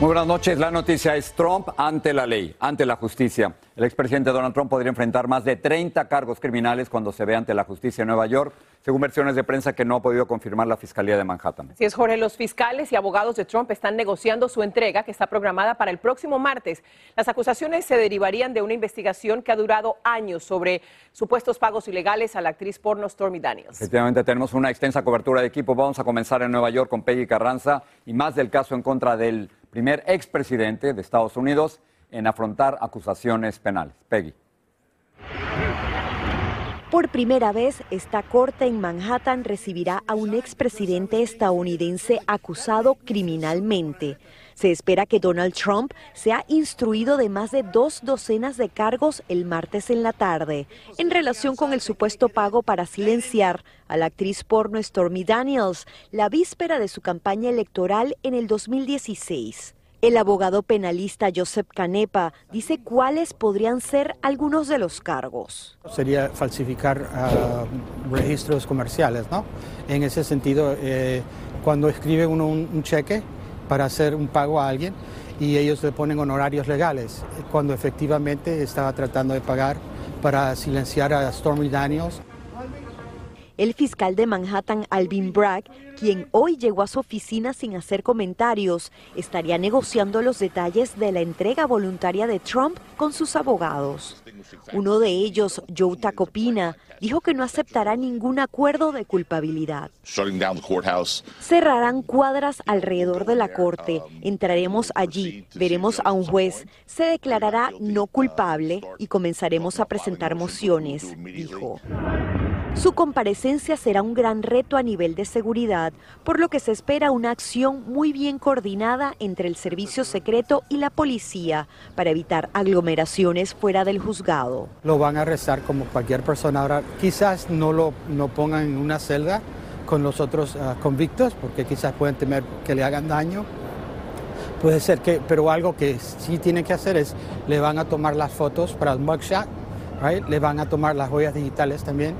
Muy buenas noches. La noticia es Trump ante la ley, ante la justicia. El expresidente Donald Trump podría enfrentar más de 30 cargos criminales cuando se ve ante la justicia en Nueva York, según versiones de prensa que no ha podido confirmar la Fiscalía de Manhattan. Si es Jorge, los fiscales y abogados de Trump están negociando su entrega, que está programada para el próximo martes. Las acusaciones se derivarían de una investigación que ha durado años sobre supuestos pagos ilegales a la actriz porno Stormy Daniels. Efectivamente, tenemos una extensa cobertura de equipo. Vamos a comenzar en Nueva York con Peggy Carranza y más del caso en contra del primer expresidente de Estados Unidos en afrontar acusaciones penales. Peggy. Por primera vez, esta corte en Manhattan recibirá a un expresidente estadounidense acusado criminalmente. Se espera que Donald Trump sea instruido de más de dos docenas de cargos el martes en la tarde, en relación con el supuesto pago para silenciar a la actriz porno Stormy Daniels la víspera de su campaña electoral en el 2016. El abogado penalista Joseph Canepa dice cuáles podrían ser algunos de los cargos. Sería falsificar ah, registros comerciales, ¿no? En ese sentido, eh, cuando escribe uno un, un cheque para hacer un pago a alguien y ellos le ponen honorarios legales, cuando efectivamente estaba tratando de pagar para silenciar a Stormy Daniels. El fiscal de Manhattan, Alvin Bragg, quien hoy llegó a su oficina sin hacer comentarios, estaría negociando los detalles de la entrega voluntaria de Trump con sus abogados. Uno de ellos, Joe Tacopina, dijo que no aceptará ningún acuerdo de culpabilidad. Cerrarán cuadras alrededor de la corte, entraremos allí, veremos a un juez, se declarará no culpable y comenzaremos a presentar mociones, dijo. Su comparecencia será un gran reto a nivel de seguridad, por lo que se espera una acción muy bien coordinada entre el servicio secreto y la policía para evitar aglomeraciones fuera del juzgado. Lo van a arrestar como cualquier persona. Ahora, quizás no lo no pongan en una celda con los otros ah, convictos, porque quizás pueden temer que le hagan daño. Puede ser que, pero algo que sí tienen que hacer es, le van a tomar las fotos para el mugshot, right? le van a tomar las huellas digitales también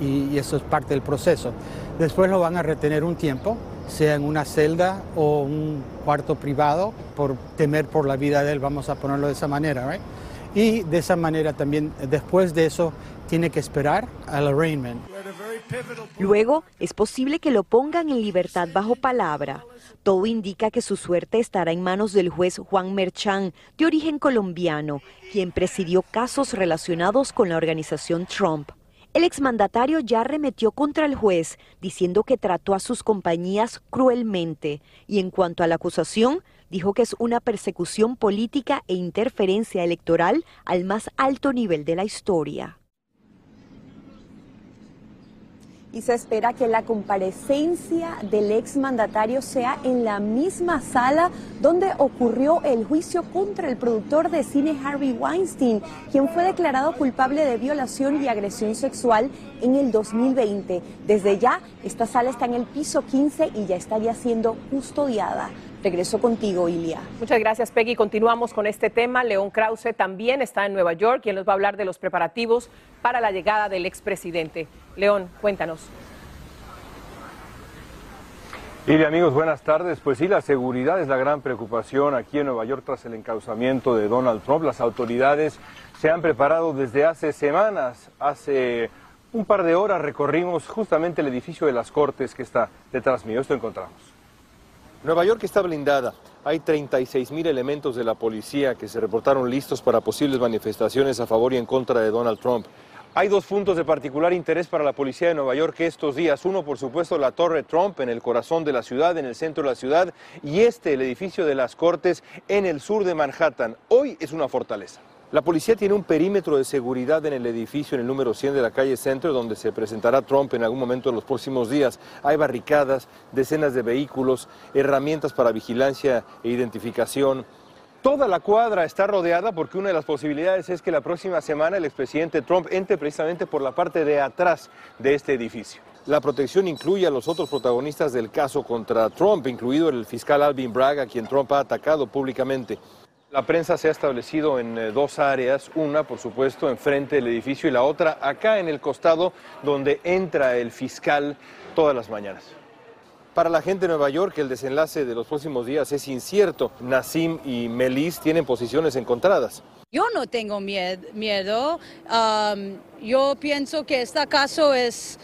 y, eso es parte del proceso. Después lo van a retener un tiempo, sea en una celda o un cuarto privado, por temer por la vida de él, vamos a ponerlo de esa manera. Y de esa manera también, después de eso, tiene que esperar al arraignment. Luego, es posible que lo pongan en libertad bajo palabra. Todo indica que su suerte estará en manos del juez Juan Merchan, de origen colombiano, quien presidió casos relacionados con la organización Trump. El exmandatario ya arremetió contra el juez, diciendo que trató a sus compañías cruelmente, y en cuanto a la acusación, dijo que es una persecución política e interferencia electoral al más alto nivel de la historia. Y se espera que la comparecencia del exmandatario sea en la misma sala donde ocurrió el juicio contra el productor de cine Harvey Weinstein, quien fue declarado culpable de violación y agresión sexual en el 2020. Desde ya, esta sala está en el piso 15 y ya estaría siendo custodiada. Regreso contigo, Ilia. Muchas gracias, Peggy. Continuamos con este tema. León Krause también está en Nueva York, quien nos va a hablar de los preparativos para la llegada del expresidente. León, cuéntanos. Y amigos, buenas tardes. Pues sí, la seguridad es la gran preocupación aquí en Nueva York tras el encauzamiento de Donald Trump. Las autoridades se han preparado desde hace semanas. Hace un par de horas recorrimos justamente el edificio de las Cortes que está detrás mío. Esto encontramos. Nueva York está blindada. Hay 36 mil elementos de la policía que se reportaron listos para posibles manifestaciones a favor y en contra de Donald Trump. Hay dos puntos de particular interés para la policía de Nueva York estos días. Uno, por supuesto, la Torre Trump en el corazón de la ciudad, en el centro de la ciudad, y este, el edificio de las Cortes en el sur de Manhattan. Hoy es una fortaleza. La policía tiene un perímetro de seguridad en el edificio en el número 100 de la calle Centro, donde se presentará Trump en algún momento de los próximos días. Hay barricadas, decenas de vehículos, herramientas para vigilancia e identificación. Toda la cuadra está rodeada porque una de las posibilidades es que la próxima semana el expresidente Trump entre precisamente por la parte de atrás de este edificio. La protección incluye a los otros protagonistas del caso contra Trump, incluido el fiscal Alvin Bragg, a quien Trump ha atacado públicamente. La prensa se ha establecido en eh, dos áreas, una por supuesto enfrente del edificio y la otra acá en el costado donde entra el fiscal todas las mañanas. Para la gente de Nueva York, el desenlace de los próximos días es incierto. Nassim y Melis tienen posiciones encontradas. Yo no tengo miedo. Um, yo pienso que este caso es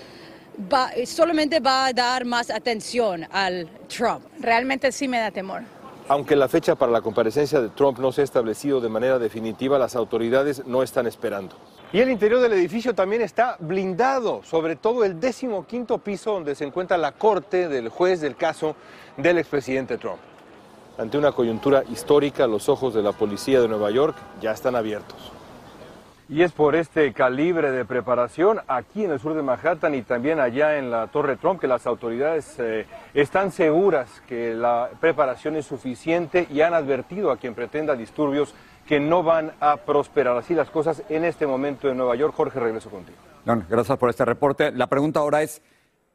solamente va a dar más atención al Trump. Realmente sí me da temor. Aunque la fecha para la comparecencia de Trump no se ha establecido de manera definitiva, las autoridades no están esperando. Y el interior del edificio también está blindado, sobre todo el décimo quinto piso donde se encuentra la corte del juez del caso del expresidente Trump. Ante una coyuntura histórica, los ojos de la policía de Nueva York ya están abiertos. Y es por este calibre de preparación aquí en el sur de Manhattan y también allá en la Torre Trump que las autoridades eh, están seguras que la preparación es suficiente y han advertido a quien pretenda disturbios que no van a prosperar. Así las cosas en este momento en Nueva York. Jorge, regreso contigo. gracias por este reporte. La pregunta ahora es,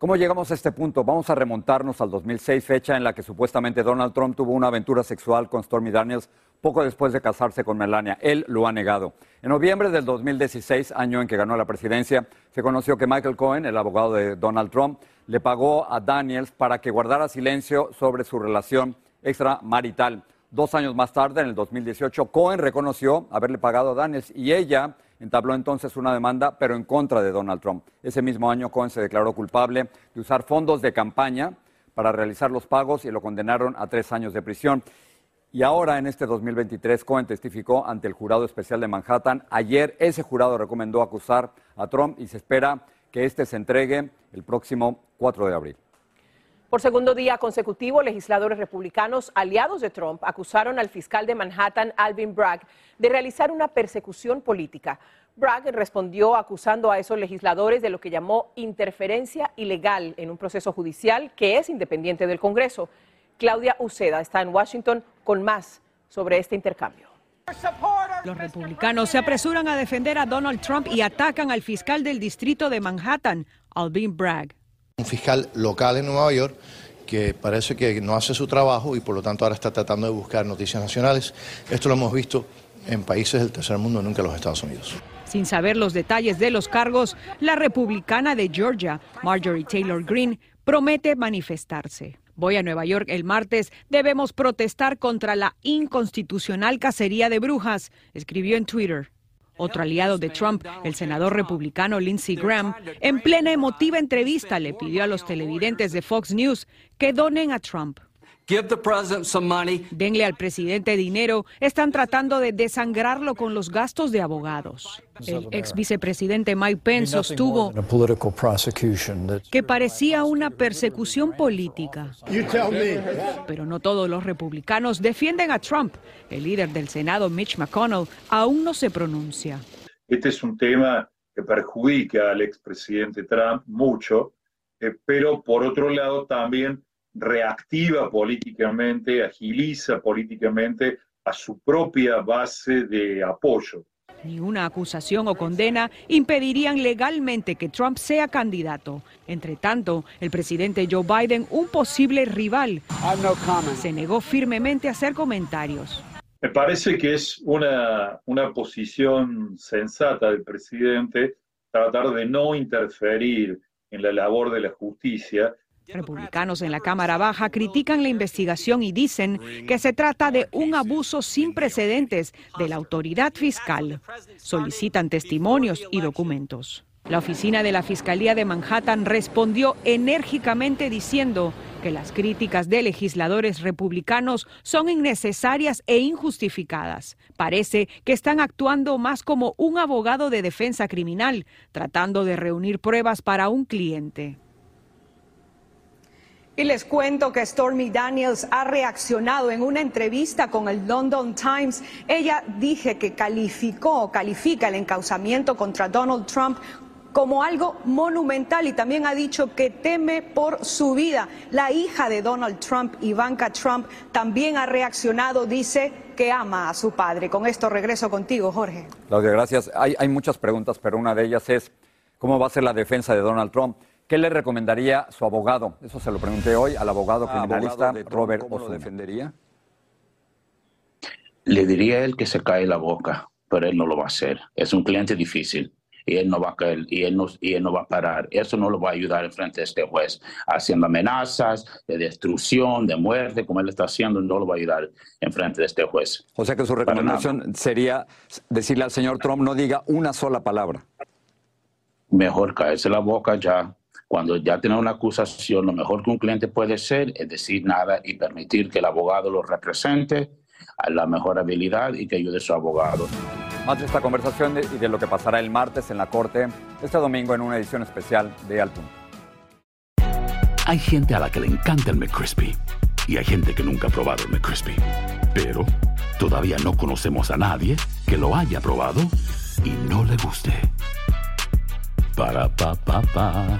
¿cómo llegamos a este punto? Vamos a remontarnos al 2006, fecha en la que supuestamente Donald Trump tuvo una aventura sexual con Stormy Daniels poco después de casarse con Melania. Él lo ha negado. En noviembre del 2016, año en que ganó la presidencia, se conoció que Michael Cohen, el abogado de Donald Trump, le pagó a Daniels para que guardara silencio sobre su relación extramarital. Dos años más tarde, en el 2018, Cohen reconoció haberle pagado a Daniels y ella entabló entonces una demanda, pero en contra de Donald Trump. Ese mismo año, Cohen se declaró culpable de usar fondos de campaña para realizar los pagos y lo condenaron a tres años de prisión. Y ahora, en este 2023, Cohen testificó ante el jurado especial de Manhattan. Ayer ese jurado recomendó acusar a Trump y se espera que este se entregue el próximo 4 de abril. Por segundo día consecutivo, legisladores republicanos aliados de Trump acusaron al fiscal de Manhattan, Alvin Bragg, de realizar una persecución política. Bragg respondió acusando a esos legisladores de lo que llamó interferencia ilegal en un proceso judicial que es independiente del Congreso. Claudia Uceda está en Washington con más sobre este intercambio. Los republicanos se apresuran a defender a Donald Trump y atacan al fiscal del distrito de Manhattan, Alvin Bragg. Un fiscal local en Nueva York que parece que no hace su trabajo y por lo tanto ahora está tratando de buscar noticias nacionales. Esto lo hemos visto en países del tercer mundo, nunca en los Estados Unidos. Sin saber los detalles de los cargos, la republicana de Georgia, Marjorie Taylor Greene, promete manifestarse. Voy a Nueva York el martes. Debemos protestar contra la inconstitucional cacería de brujas, escribió en Twitter. Otro aliado de Trump, el senador republicano Lindsey Graham, en plena emotiva entrevista le pidió a los televidentes de Fox News que donen a Trump. Denle al presidente dinero. Están tratando de desangrarlo con los gastos de abogados. El ex vicepresidente Mike Pence sostuvo que parecía una persecución política. Pero no todos los republicanos defienden a Trump. El líder del Senado, Mitch McConnell, aún no se pronuncia. Este es un tema que perjudica al expresidente Trump mucho, eh, pero por otro lado también reactiva políticamente, agiliza políticamente a su propia base de apoyo. Ni una acusación o condena impedirían legalmente que Trump sea candidato. Entre tanto, el presidente Joe Biden, un posible rival, se negó firmemente a hacer comentarios. Me parece que es una, una posición sensata del presidente tratar de no interferir en la labor de la justicia Republicanos en la Cámara Baja critican la investigación y dicen que se trata de un abuso sin precedentes de la autoridad fiscal. Solicitan testimonios y documentos. La oficina de la Fiscalía de Manhattan respondió enérgicamente diciendo que las críticas de legisladores republicanos son innecesarias e injustificadas. Parece que están actuando más como un abogado de defensa criminal, tratando de reunir pruebas para un cliente. Y les cuento que Stormy Daniels ha reaccionado en una entrevista con el London Times. Ella dije que calificó, califica el encauzamiento contra Donald Trump como algo monumental y también ha dicho que teme por su vida. La hija de Donald Trump, Ivanka Trump, también ha reaccionado, dice que ama a su padre. Con esto regreso contigo, Jorge. Claudia, gracias. Hay, hay muchas preguntas, pero una de ellas es, ¿cómo va a ser la defensa de Donald Trump? ¿Qué le recomendaría su abogado? Eso se lo pregunté hoy al abogado ah, criminalista Robert ¿Cómo lo defendería? Le diría a él que se cae la boca, pero él no lo va a hacer. Es un cliente difícil y él no va a caer y él no, y él no va a parar. Eso no lo va a ayudar en frente de este juez, haciendo amenazas de destrucción, de muerte, como él está haciendo, no lo va a ayudar en frente de este juez. O sea que su recomendación sería decirle al señor Trump no diga una sola palabra. Mejor caerse la boca ya cuando ya tiene una acusación, lo mejor que un cliente puede hacer es decir nada y permitir que el abogado lo represente a la mejor habilidad y que ayude a su abogado. Más de esta conversación y de lo que pasará el martes en la Corte este domingo en una edición especial de Al Punto. Hay gente a la que le encanta el McCrispy y hay gente que nunca ha probado el McCrispy. Pero todavía no conocemos a nadie que lo haya probado y no le guste. Para, pa, pa, pa.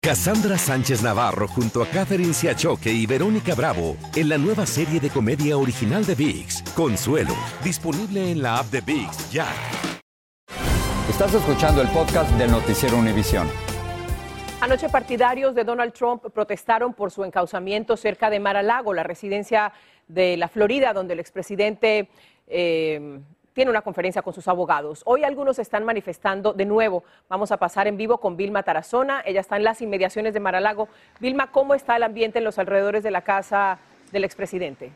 Cassandra Sánchez Navarro junto a Catherine Siachoque y Verónica Bravo en la nueva serie de comedia original de VIX, Consuelo, disponible en la app de VIX ya. Estás escuchando el podcast del Noticiero Univisión. Anoche partidarios de Donald Trump protestaron por su encauzamiento cerca de Mar-a-Lago, la residencia de la Florida, donde el expresidente eh, tiene una conferencia con sus abogados. Hoy algunos están manifestando de nuevo. Vamos a pasar en vivo con Vilma Tarazona. Ella está en las inmediaciones de Maralago. Vilma, ¿cómo está el ambiente en los alrededores de la casa del expresidente?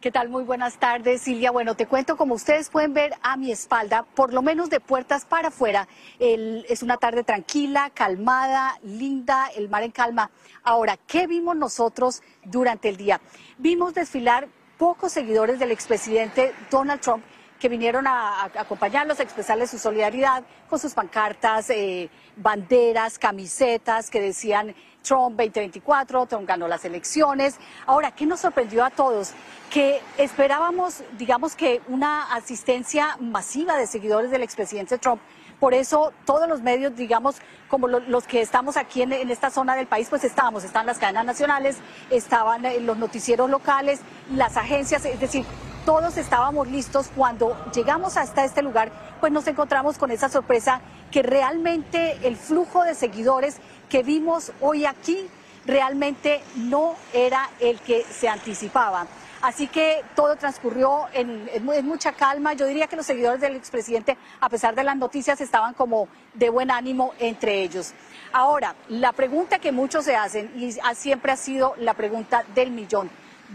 ¿Qué tal? Muy buenas tardes, Silvia. Bueno, te cuento, como ustedes pueden ver a mi espalda, por lo menos de puertas para afuera, es una tarde tranquila, calmada, linda, el mar en calma. Ahora, ¿qué vimos nosotros durante el día? Vimos desfilar pocos seguidores del expresidente Donald Trump que vinieron a, acompañarlos, a expresarles su solidaridad con sus pancartas, eh, banderas, camisetas que decían Trump 2024, Trump ganó las elecciones. Ahora, ¿qué nos sorprendió a todos? Que esperábamos, digamos que una asistencia masiva de seguidores del expresidente Trump por eso todos los medios, digamos, como los que estamos aquí en, esta zona del país, pues estábamos, están las cadenas nacionales, estaban eh, los noticieros locales, las agencias, es decir, todos estábamos listos cuando llegamos hasta este lugar, pues nos encontramos con esa sorpresa que realmente el flujo de seguidores que vimos hoy aquí realmente no era el que se anticipaba. Así que todo transcurrió en, mucha calma. Yo diría que los seguidores del expresidente, a pesar de las noticias, estaban como de buen ánimo entre ellos. Ahora, la pregunta que muchos se hacen, y siempre ha sido la pregunta del millón,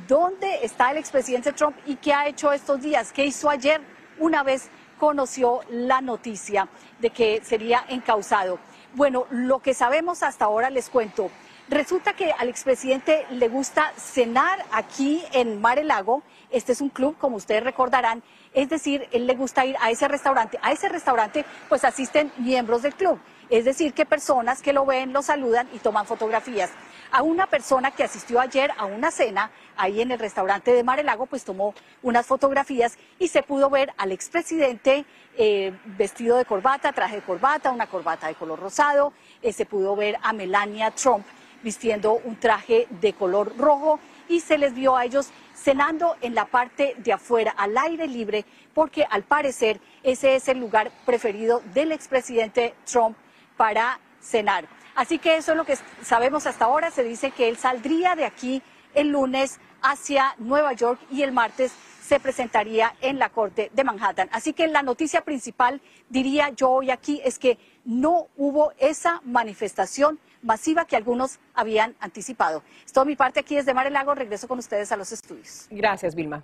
¿dónde está el expresidente Trump y qué ha hecho estos días? ¿Qué hizo ayer una vez conoció la noticia de que sería encausado? Bueno, lo que sabemos hasta ahora les cuento. Resulta que al expresidente le gusta cenar aquí en Mar el Lago. Este es un club, como ustedes recordarán. Es decir, él le gusta ir a ese restaurante. A ese restaurante, pues asisten miembros del club. Es decir, que personas que lo ven, lo saludan y toman fotografías. A una persona que asistió ayer a una cena ahí en el restaurante de Marelago, pues tomó unas fotografías y se pudo ver al expresidente eh, vestido de corbata, traje de corbata, una corbata de color rosado. Eh, se pudo ver a Melania Trump vistiendo un traje de color rojo y se les vio a ellos cenando en la parte de afuera, al aire libre, porque al parecer ese es el lugar preferido del expresidente Trump para cenar. Así que eso es lo que sabemos hasta ahora. Se dice que él saldría de aquí el lunes hacia Nueva York y el martes se presentaría en la Corte de Manhattan. Así que la noticia principal, diría yo hoy aquí, es que no hubo esa manifestación masiva que algunos habían anticipado. Es todo mi parte aquí desde Mar el Lago. Regreso con ustedes a los estudios. Gracias, Vilma.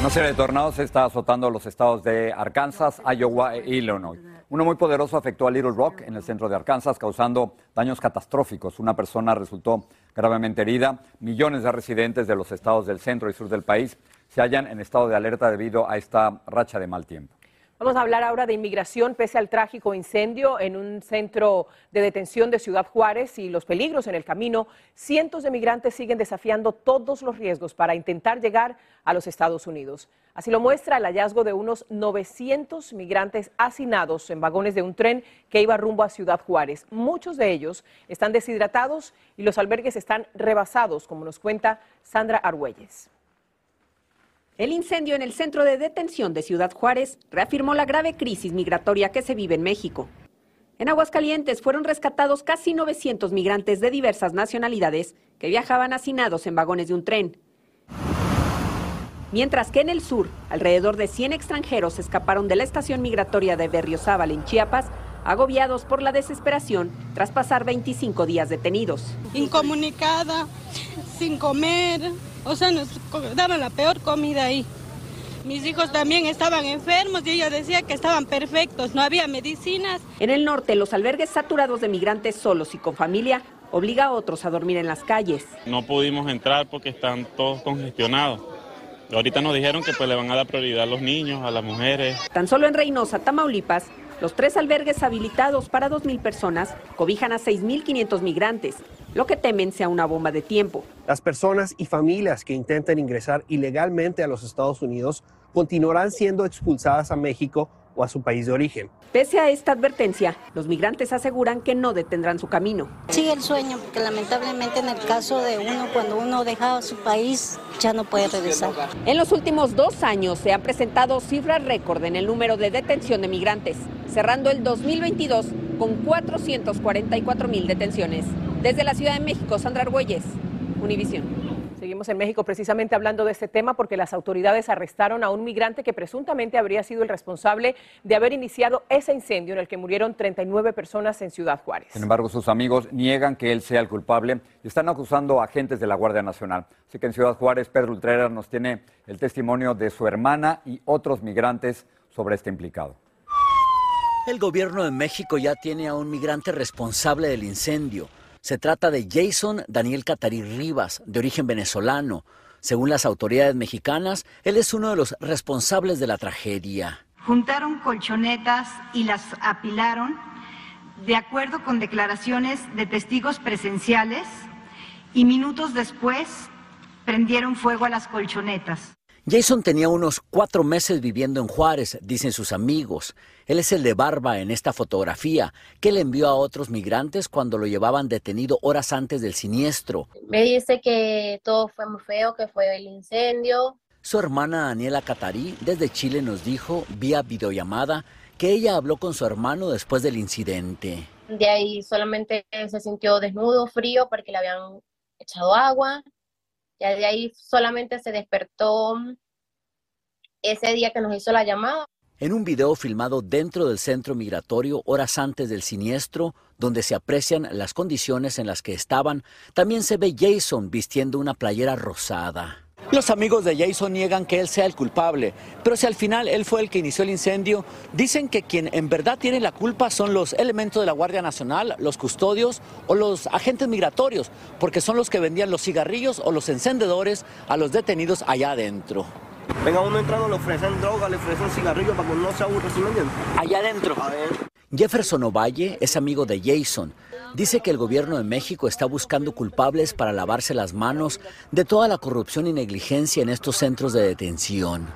Una serie de tornados está azotando los estados de Arkansas, Iowa e Illinois. Uno muy poderoso afectó a Little Rock, en el centro de Arkansas, causando daños catastróficos. Una persona resultó gravemente herida. Millones de residentes de los estados del centro y sur del país se hallan en estado de alerta debido a esta racha de mal tiempo. Vamos a hablar ahora de inmigración pese al trágico incendio en un centro de detención de Ciudad Juárez y los peligros en el camino. Cientos de migrantes siguen desafiando todos los riesgos para intentar llegar a los Estados Unidos. Así lo muestra el hallazgo de unos 900 migrantes hacinados en vagones de un tren que iba rumbo a Ciudad Juárez. Muchos de ellos están deshidratados y los albergues están rebasados, como nos cuenta Sandra Argüelles. El incendio en el centro de detención de Ciudad Juárez reafirmó la grave crisis migratoria que se vive en México. En Aguascalientes fueron rescatados casi 900 migrantes de diversas nacionalidades que viajaban hacinados en vagones de un tren. Mientras que en el sur, alrededor de 100 extranjeros escaparon de la estación migratoria de Berriozábal en Chiapas, agobiados por la desesperación tras pasar 25 días detenidos. Incomunicada, sin comer, o sea, nos daban la peor comida ahí. Mis hijos también estaban enfermos y ella decía que estaban perfectos, no había medicinas. En el norte, los albergues saturados de migrantes solos y con familia obliga a otros a dormir en las calles. No pudimos entrar porque están todos congestionados. Ahorita nos dijeron que pues le van a dar prioridad a los niños, a las mujeres. Tan solo en Reynosa, Tamaulipas, los tres albergues habilitados para 2.000 personas cobijan a 6.500 migrantes, lo que temen sea una bomba de tiempo. Las personas y familias que intenten ingresar ilegalmente a los Estados Unidos continuarán siendo expulsadas a México o a su país de origen. Pese a esta advertencia, los migrantes aseguran que no detendrán su camino. Sigue el sueño, porque lamentablemente en el caso de uno, cuando uno deja su país, ya no puede regresar. En los últimos dos años se han presentado cifras récord en el número de detención de migrantes, cerrando el 2022 con 444 mil detenciones. Desde la Ciudad de México, Sandra Argüelles, Univisión. Seguimos en México precisamente hablando de este tema porque las autoridades arrestaron a un migrante que presuntamente habría sido el responsable de haber iniciado ese incendio en el que murieron 39 personas en Ciudad Juárez. Sin embargo, sus amigos niegan que él sea el culpable y están acusando a agentes de la Guardia Nacional. Así que en Ciudad Juárez, Pedro Ultreras nos tiene el testimonio de su hermana y otros migrantes sobre este implicado. El gobierno de México ya tiene a un migrante responsable del incendio. Se trata de Jason Daniel Catarí Rivas, de origen venezolano. Según las autoridades mexicanas, él es uno de los responsables de la tragedia. Juntaron colchonetas y las apilaron de acuerdo con declaraciones de testigos presenciales y minutos después prendieron fuego a las colchonetas. Jason tenía unos cuatro meses viviendo en Juárez, dicen sus amigos. Él es el de barba en esta fotografía que le envió a otros migrantes cuando lo llevaban detenido horas antes del siniestro. Me dice que todo fue muy feo, que fue el incendio. Su hermana Daniela Catarí desde Chile nos dijo vía videollamada que ella habló con su hermano después del incidente. De ahí solamente se sintió desnudo, frío, porque le habían echado agua ya de ahí solamente se despertó ese día que nos hizo la llamada. En un video filmado dentro del centro migratorio horas antes del siniestro, donde se aprecian las condiciones en las que estaban, también se ve Jason vistiendo una playera rosada. Los amigos de Jason niegan que él sea el culpable, pero si al final él fue el que inició el incendio, dicen que quien en verdad tiene la culpa son los elementos de la Guardia Nacional, los custodios o los agentes migratorios, porque son los que vendían los cigarrillos o los encendedores a los detenidos allá adentro. Venga, uno entrando le ofrecen droga, le ofrecen cigarrillos para que no se aburra, ¿sí me Allá adentro. Jefferson Ovalle es amigo de Jason. Dice que el gobierno de México está buscando culpables para lavarse las manos de toda la corrupción y negligencia en estos centros de detención.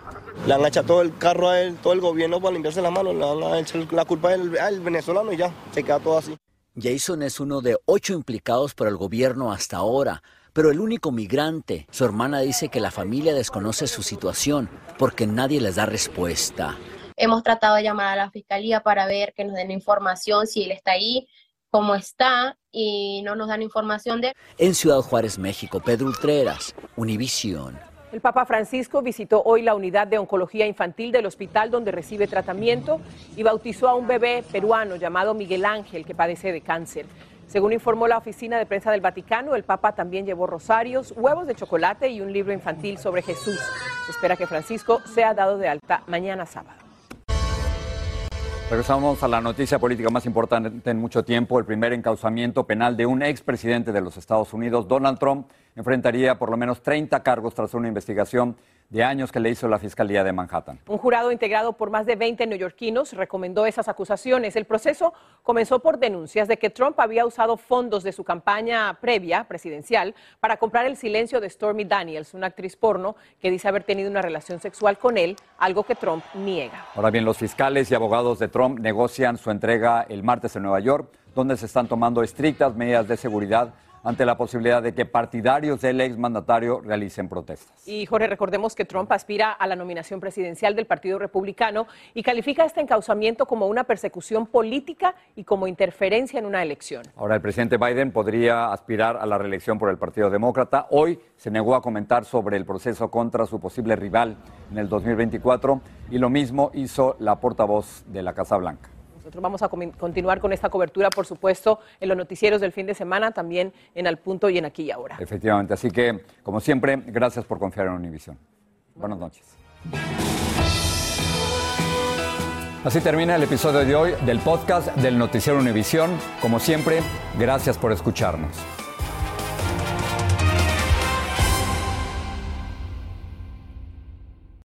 Le han echado todo el carro a él, todo el gobierno para limpiarse las manos, le han hecho la culpa al, al venezolano y ya, se queda todo así. Jason es uno de ocho implicados por el gobierno hasta ahora, pero el único migrante. Su hermana dice que la familia desconoce su situación porque nadie les da respuesta. Hemos tratado de llamar a la fiscalía para ver que nos den información si él está ahí, cómo está, y no nos dan información de... En Ciudad Juárez, México, Pedro Ultreras, Univisión. El Papa Francisco visitó hoy la unidad de oncología infantil del hospital donde recibe tratamiento y bautizó a un bebé peruano llamado Miguel Ángel que padece de cáncer. Según informó la oficina de prensa del Vaticano, el Papa también llevó rosarios, huevos de chocolate y un libro infantil sobre Jesús. Se espera que Francisco sea dado de alta mañana sábado. Regresamos a la noticia política más importante en mucho tiempo. El primer encauzamiento penal de un expresidente de los Estados Unidos, Donald Trump, enfrentaría por lo menos 30 cargos tras una investigación de años que le hizo la Fiscalía de Manhattan. Un jurado integrado por más de 20 neoyorquinos recomendó esas acusaciones. El proceso comenzó por denuncias de que Trump había usado fondos de su campaña previa presidencial para comprar el silencio de Stormy Daniels, una actriz porno que dice haber tenido una relación sexual con él, algo que Trump niega. Ahora bien, los fiscales y abogados de Trump negocian su entrega el martes en Nueva York, donde se están tomando estrictas medidas de seguridad ante la posibilidad de que partidarios del exmandatario realicen protestas. Y Jorge, recordemos que Trump aspira a la nominación presidencial del Partido Republicano y califica este encauzamiento como una persecución política y como interferencia en una elección. Ahora, el presidente Biden podría aspirar a la reelección por el Partido Demócrata. Hoy se negó a comentar sobre el proceso contra su posible rival en el 2024 y lo mismo hizo la portavoz de la Casa Blanca. Nosotros vamos a continuar con esta cobertura, por supuesto, en los noticieros del fin de semana, también en Al Punto y en Aquí y Ahora. Efectivamente, así que, como siempre, gracias por confiar en Univision. Buenas noches. Así termina el episodio de hoy del podcast del Noticiero Univisión. Como siempre, gracias por escucharnos.